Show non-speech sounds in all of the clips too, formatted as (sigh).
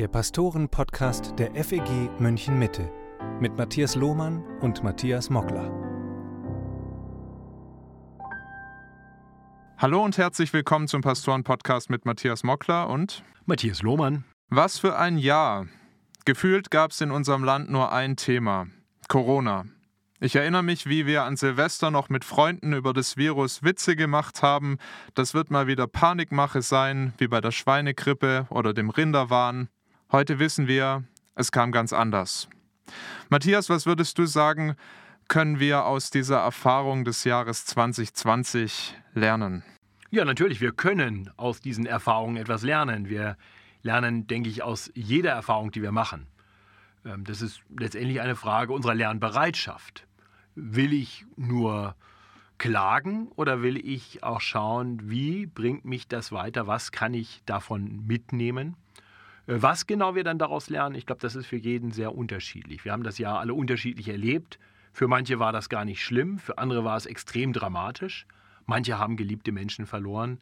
der Pastoren-Podcast der FEG München Mitte mit Matthias Lohmann und Matthias Mockler. Hallo und herzlich willkommen zum Pastoren-Podcast mit Matthias Mockler und Matthias Lohmann. Was für ein Jahr! Gefühlt gab es in unserem Land nur ein Thema: Corona. Ich erinnere mich, wie wir an Silvester noch mit Freunden über das Virus Witze gemacht haben. Das wird mal wieder Panikmache sein, wie bei der Schweinegrippe oder dem Rinderwahn. Heute wissen wir, es kam ganz anders. Matthias, was würdest du sagen, können wir aus dieser Erfahrung des Jahres 2020 lernen? Ja, natürlich, wir können aus diesen Erfahrungen etwas lernen. Wir lernen, denke ich, aus jeder Erfahrung, die wir machen. Ähm, das ist letztendlich eine Frage unserer Lernbereitschaft. Will ich nur klagen oder will ich auch schauen, wie bringt mich das weiter, was kann ich davon mitnehmen? Äh, was genau wir dann daraus lernen, ich glaube, das ist für jeden sehr unterschiedlich. Wir haben das ja alle unterschiedlich erlebt. Für manche war das gar nicht schlimm, für andere war es extrem dramatisch. Manche haben geliebte Menschen verloren,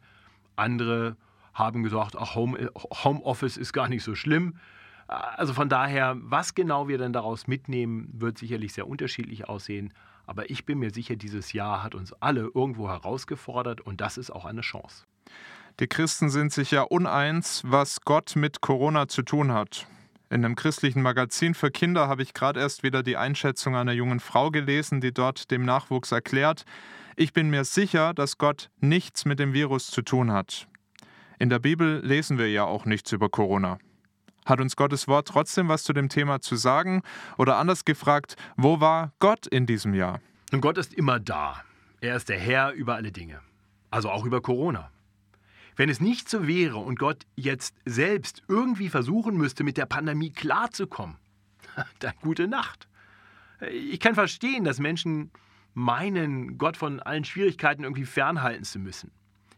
andere haben gesagt, ach, Home, Homeoffice ist gar nicht so schlimm. Also von daher, was genau wir denn daraus mitnehmen, wird sicherlich sehr unterschiedlich aussehen. Aber ich bin mir sicher, dieses Jahr hat uns alle irgendwo herausgefordert und das ist auch eine Chance. Die Christen sind sich ja uneins, was Gott mit Corona zu tun hat. In einem christlichen Magazin für Kinder habe ich gerade erst wieder die Einschätzung einer jungen Frau gelesen, die dort dem Nachwuchs erklärt, ich bin mir sicher, dass Gott nichts mit dem Virus zu tun hat. In der Bibel lesen wir ja auch nichts über Corona. Hat uns Gottes Wort trotzdem was zu dem Thema zu sagen? Oder anders gefragt, wo war Gott in diesem Jahr? Und Gott ist immer da. Er ist der Herr über alle Dinge. Also auch über Corona. Wenn es nicht so wäre und Gott jetzt selbst irgendwie versuchen müsste, mit der Pandemie klarzukommen, (laughs) dann gute Nacht. Ich kann verstehen, dass Menschen meinen, Gott von allen Schwierigkeiten irgendwie fernhalten zu müssen.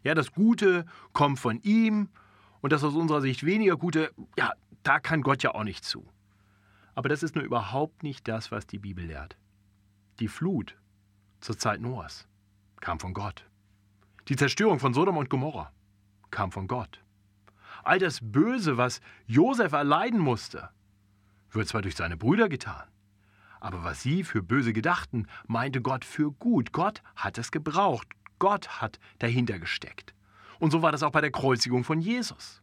Ja, das Gute kommt von ihm und das aus unserer Sicht weniger Gute, ja, da kann Gott ja auch nicht zu. Aber das ist nur überhaupt nicht das, was die Bibel lehrt. Die Flut zur Zeit Noahs kam von Gott. Die Zerstörung von Sodom und Gomorra kam von Gott. All das Böse, was Josef erleiden musste, wird zwar durch seine Brüder getan, aber was sie für böse gedachten, meinte Gott für gut. Gott hat es gebraucht. Gott hat dahinter gesteckt. Und so war das auch bei der Kreuzigung von Jesus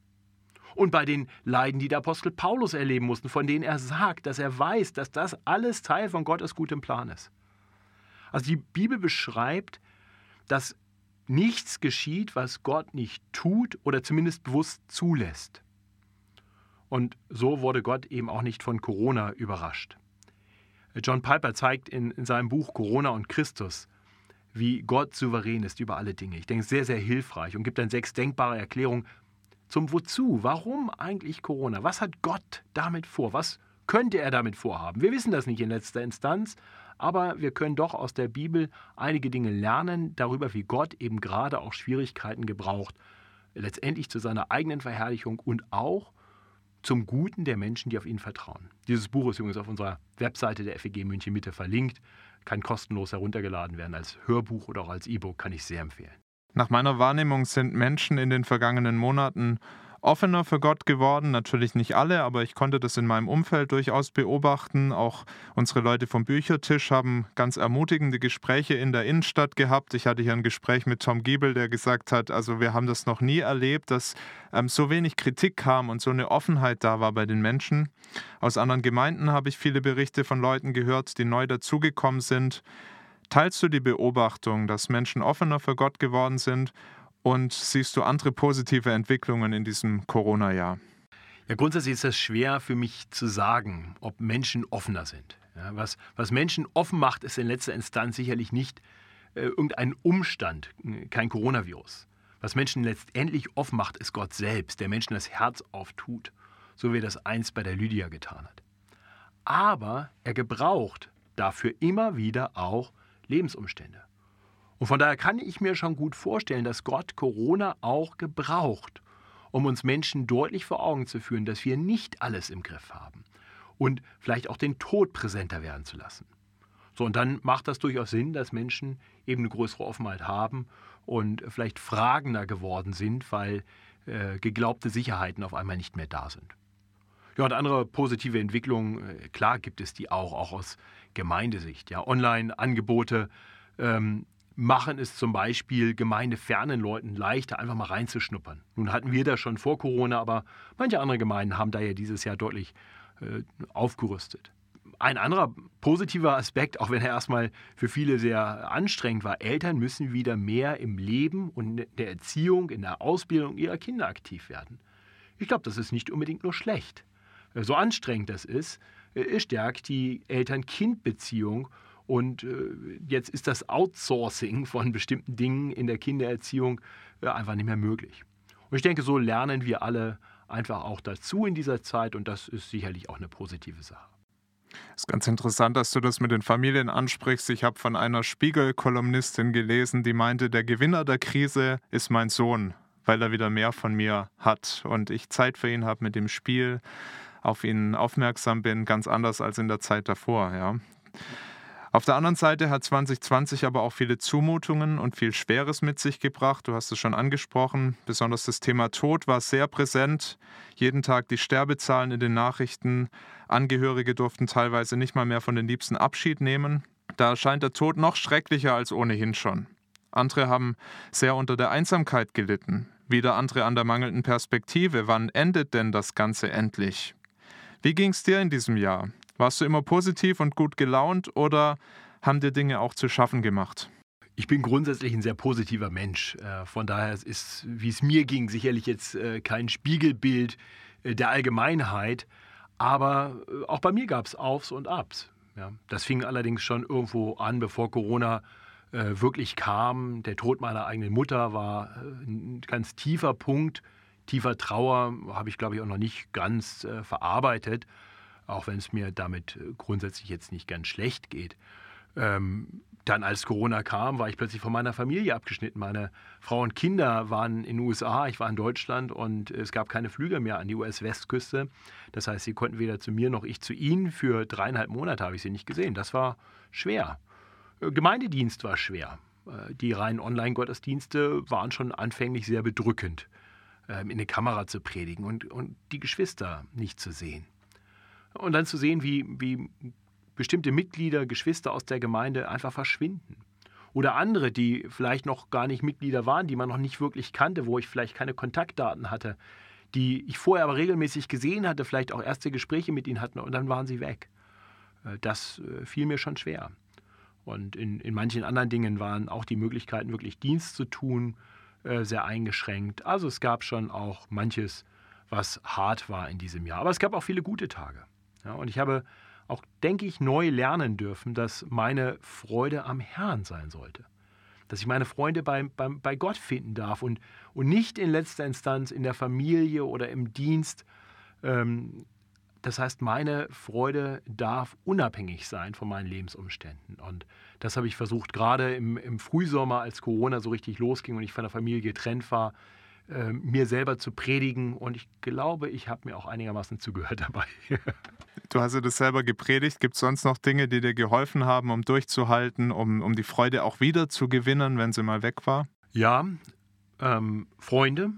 und bei den Leiden, die der Apostel Paulus erleben mussten, von denen er sagt, dass er weiß, dass das alles Teil von Gottes gutem Plan ist. Also die Bibel beschreibt, dass nichts geschieht, was Gott nicht tut oder zumindest bewusst zulässt. Und so wurde Gott eben auch nicht von Corona überrascht. John Piper zeigt in, in seinem Buch Corona und Christus, wie Gott souverän ist über alle Dinge. Ich denke, sehr, sehr hilfreich und gibt dann sechs denkbare Erklärungen, zum Wozu. Warum eigentlich Corona? Was hat Gott damit vor? Was könnte er damit vorhaben? Wir wissen das nicht in letzter Instanz, aber wir können doch aus der Bibel einige Dinge lernen darüber, wie Gott eben gerade auch Schwierigkeiten gebraucht, letztendlich zu seiner eigenen Verherrlichung und auch zum Guten der Menschen, die auf ihn vertrauen. Dieses Buch ist übrigens auf unserer Webseite der FEG München Mitte verlinkt, kann kostenlos heruntergeladen werden als Hörbuch oder auch als E-Book, kann ich sehr empfehlen. Nach meiner Wahrnehmung sind Menschen in den vergangenen Monaten offener für Gott geworden. Natürlich nicht alle, aber ich konnte das in meinem Umfeld durchaus beobachten. Auch unsere Leute vom Büchertisch haben ganz ermutigende Gespräche in der Innenstadt gehabt. Ich hatte hier ein Gespräch mit Tom Giebel, der gesagt hat, also wir haben das noch nie erlebt, dass ähm, so wenig Kritik kam und so eine Offenheit da war bei den Menschen. Aus anderen Gemeinden habe ich viele Berichte von Leuten gehört, die neu dazugekommen sind. Teilst du die Beobachtung, dass Menschen offener für Gott geworden sind und siehst du andere positive Entwicklungen in diesem Corona-Jahr? Ja, grundsätzlich ist es schwer für mich zu sagen, ob Menschen offener sind. Ja, was, was Menschen offen macht, ist in letzter Instanz sicherlich nicht äh, irgendein Umstand, kein Coronavirus. Was Menschen letztendlich offen macht, ist Gott selbst, der Menschen das Herz auftut, so wie er das einst bei der Lydia getan hat. Aber er gebraucht dafür immer wieder auch Lebensumstände. Und von daher kann ich mir schon gut vorstellen, dass Gott Corona auch gebraucht, um uns Menschen deutlich vor Augen zu führen, dass wir nicht alles im Griff haben und vielleicht auch den Tod präsenter werden zu lassen. So, und dann macht das durchaus Sinn, dass Menschen eben eine größere Offenheit haben und vielleicht fragender geworden sind, weil äh, geglaubte Sicherheiten auf einmal nicht mehr da sind. Ja, und andere positive Entwicklungen, äh, klar gibt es die auch, auch aus Gemeindesicht. Ja, Online-Angebote ähm, machen es zum Beispiel gemeindefernen Leuten leichter, einfach mal reinzuschnuppern. Nun hatten wir das schon vor Corona, aber manche andere Gemeinden haben da ja dieses Jahr deutlich äh, aufgerüstet. Ein anderer positiver Aspekt, auch wenn er erstmal für viele sehr anstrengend war, Eltern müssen wieder mehr im Leben und in der Erziehung, in der Ausbildung ihrer Kinder aktiv werden. Ich glaube, das ist nicht unbedingt nur schlecht. So anstrengend das ist, äh, stärkt die Eltern-Kind-Beziehung und äh, jetzt ist das Outsourcing von bestimmten Dingen in der Kindererziehung äh, einfach nicht mehr möglich. Und ich denke, so lernen wir alle einfach auch dazu in dieser Zeit und das ist sicherlich auch eine positive Sache. Es ist ganz interessant, dass du das mit den Familien ansprichst. Ich habe von einer Spiegel-Kolumnistin gelesen, die meinte, der Gewinner der Krise ist mein Sohn, weil er wieder mehr von mir hat und ich Zeit für ihn habe mit dem Spiel, auf ihn aufmerksam bin, ganz anders als in der Zeit davor. Ja. Auf der anderen Seite hat 2020 aber auch viele Zumutungen und viel Schweres mit sich gebracht. Du hast es schon angesprochen. Besonders das Thema Tod war sehr präsent. Jeden Tag die Sterbezahlen in den Nachrichten. Angehörige durften teilweise nicht mal mehr von den Liebsten Abschied nehmen. Da erscheint der Tod noch schrecklicher als ohnehin schon. Andere haben sehr unter der Einsamkeit gelitten. Wieder andere an der mangelnden Perspektive. Wann endet denn das Ganze endlich? Wie ging es dir in diesem Jahr? Warst du immer positiv und gut gelaunt oder haben dir Dinge auch zu schaffen gemacht? Ich bin grundsätzlich ein sehr positiver Mensch. Äh, von daher ist, wie es mir ging, sicherlich jetzt äh, kein Spiegelbild äh, der Allgemeinheit. Aber auch bei mir gab es Aufs und Abs. das fing allerdings schon irgendwo an, bevor Corona wirklich kam. Der Tod meiner eigenen Mutter war ein ganz tiefer Punkt. Tiefer Trauer habe ich, glaube ich, auch noch nicht ganz verarbeitet auch wenn es mir damit äh, grundsätzlich jetzt nicht ganz schlecht geht. Ähm, dann, als Corona kam, war ich plötzlich von meiner Familie abgeschnitten. Meine Frau und Kinder waren in den USA, ich war in Deutschland und es gab keine Flüge mehr an die US-Westküste. Das heißt, sie konnten weder zu mir noch ich zu ihnen. Für dreieinhalb Monate habe ich sie nicht gesehen. Das war schwer. Äh, Gemeindedienst war schwer. Äh, die reinen Online-Gottesdienste waren schon anfänglich sehr bedrückend, ähm, in eine Kamera zu predigen und, und die Geschwister nicht zu sehen. Und dann zu sehen, wie, wie bestimmte Mitglieder, Geschwister aus der Gemeinde einfach verschwinden. Oder andere, die vielleicht noch gar nicht Mitglieder waren, die man noch nicht wirklich kannte, wo ich vielleicht keine Kontaktdaten hatte, die ich vorher aber regelmäßig gesehen hatte, vielleicht auch erste Gespräche mit ihnen hatten und dann waren sie weg. Äh, das äh, fiel mir schon schwer. Und in, in manchen anderen Dingen waren auch die Möglichkeiten, wirklich Dienst zu tun, äh, sehr eingeschränkt. Also es gab schon auch manches, was hart war in diesem Jahr. Aber es gab auch viele gute Tage. Ja, und ich habe auch, denke ich, neu lernen dürfen, dass meine Freude am Herrn sein sollte. Dass ich meine Freunde bei, bei, bei Gott finden darf und, und nicht in letzter Instanz in der Familie oder im Dienst. Ähm, das heißt, meine Freude darf unabhängig sein von meinen Lebensumständen. Und das habe ich versucht, gerade im, im Frühsommer, als Corona so richtig losging und ich von der Familie getrennt war, äh, mir selber zu predigen. Und ich glaube, ich habe mir auch einigermaßen zugehört dabei. du hast ja das selber gepredigt. Gibt es sonst noch Dinge, die dir geholfen haben, um durchzuhalten, um, um die Freude auch wieder zu gewinnen, wenn sie mal weg war? Ja, ähm, Freunde,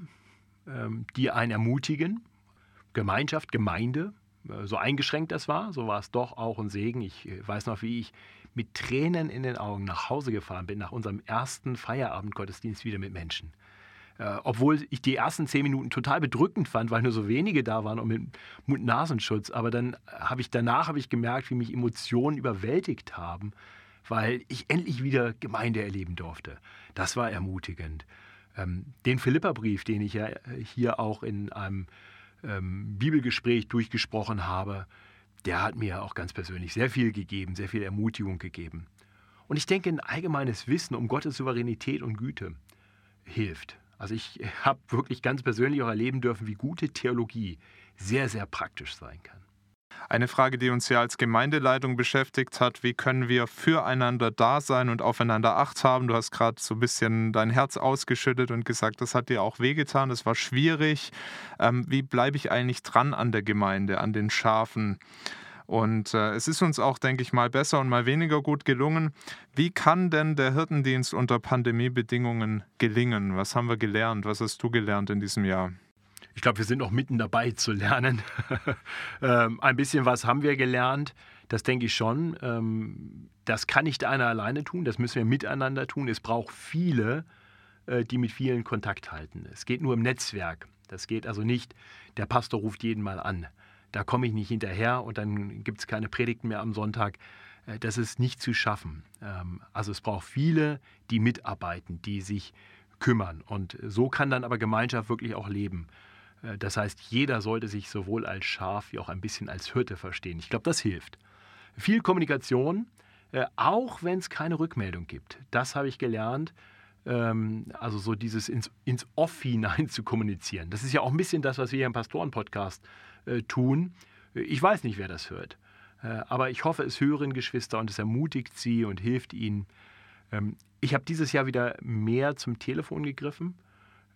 ähm, die einen ermutigen, Gemeinschaft, Gemeinde, äh, so eingeschränkt das war, so war es doch auch ein Segen. Ich äh, weiß noch, wie ich mit Tränen in den Augen nach Hause gefahren bin, nach unserem ersten Feierabendgottesdienst wieder mit Menschen. Äh, obwohl ich die ersten zehn Minuten total bedrückend fand, weil nur so wenige da waren und mit Mund-Nasenschutz. Aber dann habe ich danach habe ich gemerkt, wie mich Emotionen überwältigt haben, weil ich endlich wieder Gemeinde erleben durfte. Das war ermutigend. Ähm, den Philipperbrief, den ich ja äh, hier auch in einem ähm, Bibelgespräch durchgesprochen habe, der hat mir auch ganz persönlich sehr viel gegeben, sehr viel Ermutigung gegeben. Und ich denke, ein allgemeines Wissen um Gottes Souveränität und Güte hilft. Also ich (laughs) habe wirklich ganz persönlich auch erleben dürfen, wie gute Theologie sehr, sehr praktisch sein kann. Eine Frage, die uns ja als Gemeindeleitung beschäftigt hat, wie können wir füreinander da sein und aufeinander Acht haben? Du hast gerade so ein bisschen dein Herz ausgeschüttet und gesagt, das hat dir auch wehgetan, das war schwierig. Ähm, wie bleibe ich eigentlich dran an der Gemeinde, an den Schafen? Und äh, es ist uns auch, denke ich, mal besser und mal weniger gut gelungen. Wie kann denn der Hirtendienst unter Pandemiebedingungen gelingen? Was haben wir gelernt? Was hast du gelernt in diesem Jahr? Ich glaube, wir sind noch mitten dabei zu lernen. (laughs) ähm, ein bisschen was haben wir gelernt, das denke ich schon. Ähm, das kann nicht einer alleine tun, das müssen wir miteinander tun. Es braucht viele, äh, die mit vielen Kontakt halten. Es geht nur im Netzwerk. Das geht also nicht, der Pastor ruft jeden mal an. Da komme ich nicht hinterher und dann gibt es keine Predigten mehr am Sonntag. Äh, das ist nicht zu schaffen. Ähm, also es braucht viele, die mitarbeiten, die sich kümmern. Und so kann dann aber Gemeinschaft wirklich auch leben. Äh, das heißt, jeder sollte sich sowohl als Schaf wie auch ein bisschen als Hirte verstehen. Ich glaube, das hilft. Viel Kommunikation, äh, auch wenn es keine Rückmeldung gibt. Das habe ich gelernt. Ähm, also so dieses ins, ins Off hinein (laughs) zu kommunizieren. Das ist ja auch ein bisschen das, was wir hier im Pastoren-Podcast tun. Ich weiß nicht, wer das hört. Äh, aber ich hoffe, es hören Geschwister und es ermutigt sie und hilft ihnen. Ähm, ich habe dieses Jahr wieder mehr zum Telefon gegriffen.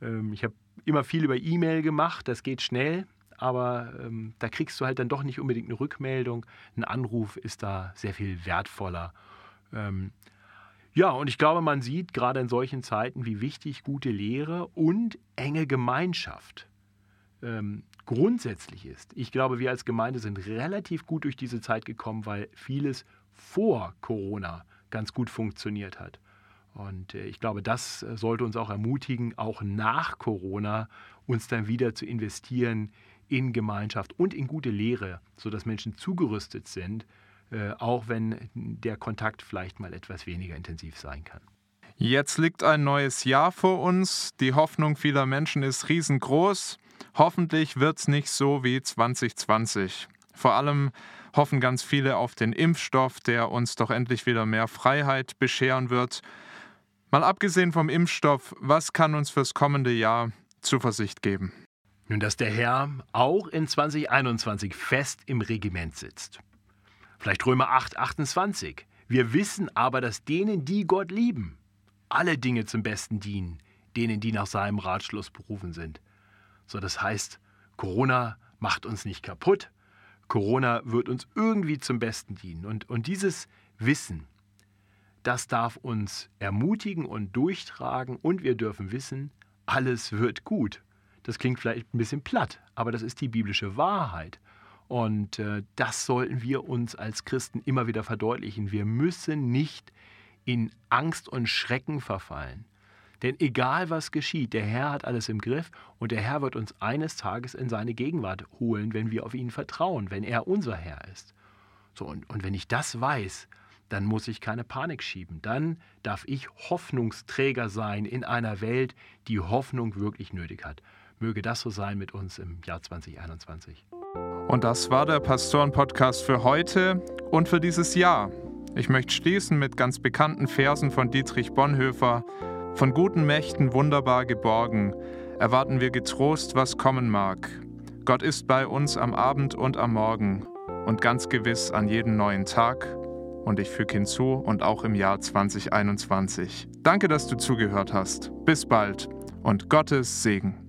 Ähm, ich habe immer viel über E-Mail gemacht, das geht schnell, aber ähm, da kriegst du halt dann doch nicht unbedingt eine Rückmeldung. Ein Anruf ist da sehr viel wertvoller. ja, und ich glaube, man sieht gerade in solchen Zeiten, wie wichtig gute Lehre und enge Gemeinschaft grundsätzlich ist. Ich glaube, wir als Gemeinde sind relativ gut durch diese Zeit gekommen, weil vieles vor Corona ganz gut funktioniert hat. Und äh, ich glaube, das äh, sollte uns auch ermutigen, auch nach Corona uns dann wieder zu investieren in Gemeinschaft und in gute Lehre, sodass Menschen zugerüstet sind, äh, auch wenn der Kontakt vielleicht mal etwas weniger intensiv sein kann. Jetzt liegt ein neues Jahr vor uns. Die Hoffnung vieler Menschen ist riesengroß. Hoffentlich wird es nicht so wie 2020. Vor allem hoffen ganz viele auf den Impfstoff, der uns doch endlich wieder mehr Freiheit bescheren wird. Mal abgesehen vom Impfstoff, was kann uns fürs kommende Jahr Zuversicht geben? Nun, dass der Herr auch in 2021 fest im Regiment sitzt. Vielleicht Römer 8, 28. Wir wissen aber, dass denen, die Gott lieben, alle Dinge zum Besten dienen, denen, die nach seinem Ratschluss berufen sind. So, das heißt, Corona macht uns nicht kaputt. Corona wird uns irgendwie zum Besten dienen. Und, und dieses Wissen, das darf uns ermutigen und durchtragen. Und wir dürfen wissen, alles wird gut. Das klingt vielleicht ein bisschen platt, aber das ist die biblische Wahrheit. Und äh, das sollten wir uns als Christen immer wieder verdeutlichen. Wir müssen nicht in Angst und Schrecken verfallen. Denn egal was geschieht, der Herr hat alles im Griff und der Herr wird uns eines Tages in seine Gegenwart holen, wenn wir auf ihn vertrauen, wenn er unser Herr ist. So, und, und wenn ich das weiß, dann muss ich keine Panik schieben. Dann darf ich Hoffnungsträger sein in einer Welt, die Hoffnung wirklich nötig hat. Möge das so sein mit uns im Jahr 2021. Und das war der Pastoren-Podcast für heute und für dieses Jahr. Ich möchte schließen mit ganz bekannten Versen von Dietrich Bonhoeffer. Von guten Mächten wunderbar geborgen, erwarten wir getrost, was kommen mag. Gott ist bei uns am Abend und am Morgen und ganz gewiss an jedem neuen Tag. Und ich füge hinzu und auch im Jahr 2021. Danke, dass du zugehört hast. Bis bald und Gottes Segen.